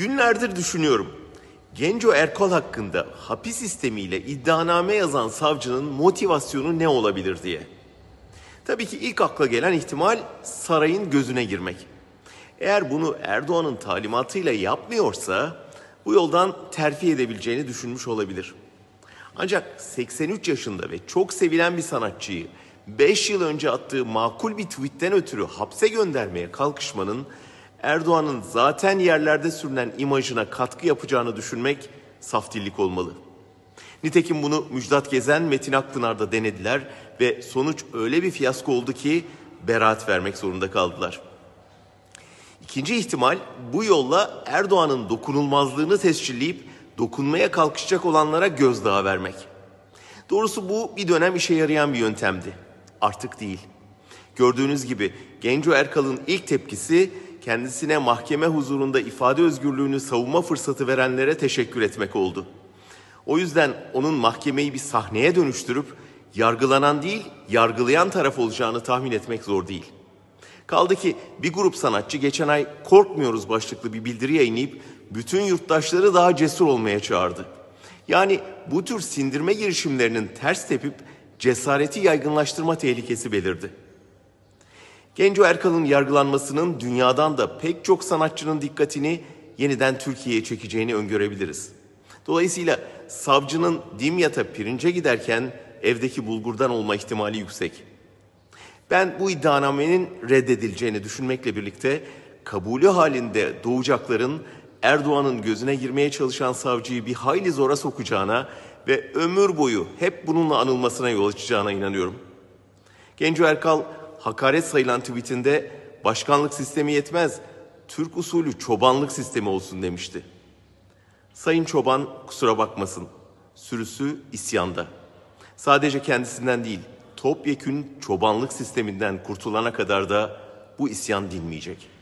Günlerdir düşünüyorum. Genco Erkal hakkında hapis sistemiyle iddianame yazan savcının motivasyonu ne olabilir diye. Tabii ki ilk akla gelen ihtimal sarayın gözüne girmek. Eğer bunu Erdoğan'ın talimatıyla yapmıyorsa bu yoldan terfi edebileceğini düşünmüş olabilir. Ancak 83 yaşında ve çok sevilen bir sanatçıyı 5 yıl önce attığı makul bir tweetten ötürü hapse göndermeye kalkışmanın Erdoğan'ın zaten yerlerde sürünen imajına katkı yapacağını düşünmek saftillik olmalı. Nitekim bunu Müjdat Gezen, Metin Akpınar da denediler ve sonuç öyle bir fiyasko oldu ki beraat vermek zorunda kaldılar. İkinci ihtimal bu yolla Erdoğan'ın dokunulmazlığını tescilleyip dokunmaya kalkışacak olanlara gözdağı vermek. Doğrusu bu bir dönem işe yarayan bir yöntemdi. Artık değil. Gördüğünüz gibi Genco Erkal'ın ilk tepkisi kendisine mahkeme huzurunda ifade özgürlüğünü savunma fırsatı verenlere teşekkür etmek oldu. O yüzden onun mahkemeyi bir sahneye dönüştürüp yargılanan değil, yargılayan taraf olacağını tahmin etmek zor değil. Kaldı ki bir grup sanatçı geçen ay korkmuyoruz başlıklı bir bildiri yayınlayıp bütün yurttaşları daha cesur olmaya çağırdı. Yani bu tür sindirme girişimlerinin ters tepip cesareti yaygınlaştırma tehlikesi belirdi. Genco Erkal'ın yargılanmasının dünyadan da pek çok sanatçının dikkatini yeniden Türkiye'ye çekeceğini öngörebiliriz. Dolayısıyla savcının Dimyat'a pirince giderken evdeki bulgurdan olma ihtimali yüksek. Ben bu iddianamenin reddedileceğini düşünmekle birlikte kabulü halinde doğacakların Erdoğan'ın gözüne girmeye çalışan savcıyı bir hayli zora sokacağına ve ömür boyu hep bununla anılmasına yol açacağına inanıyorum. Genco Erkal hakaret sayılan tweetinde başkanlık sistemi yetmez, Türk usulü çobanlık sistemi olsun demişti. Sayın Çoban kusura bakmasın, sürüsü isyanda. Sadece kendisinden değil, topyekün çobanlık sisteminden kurtulana kadar da bu isyan dinmeyecek.''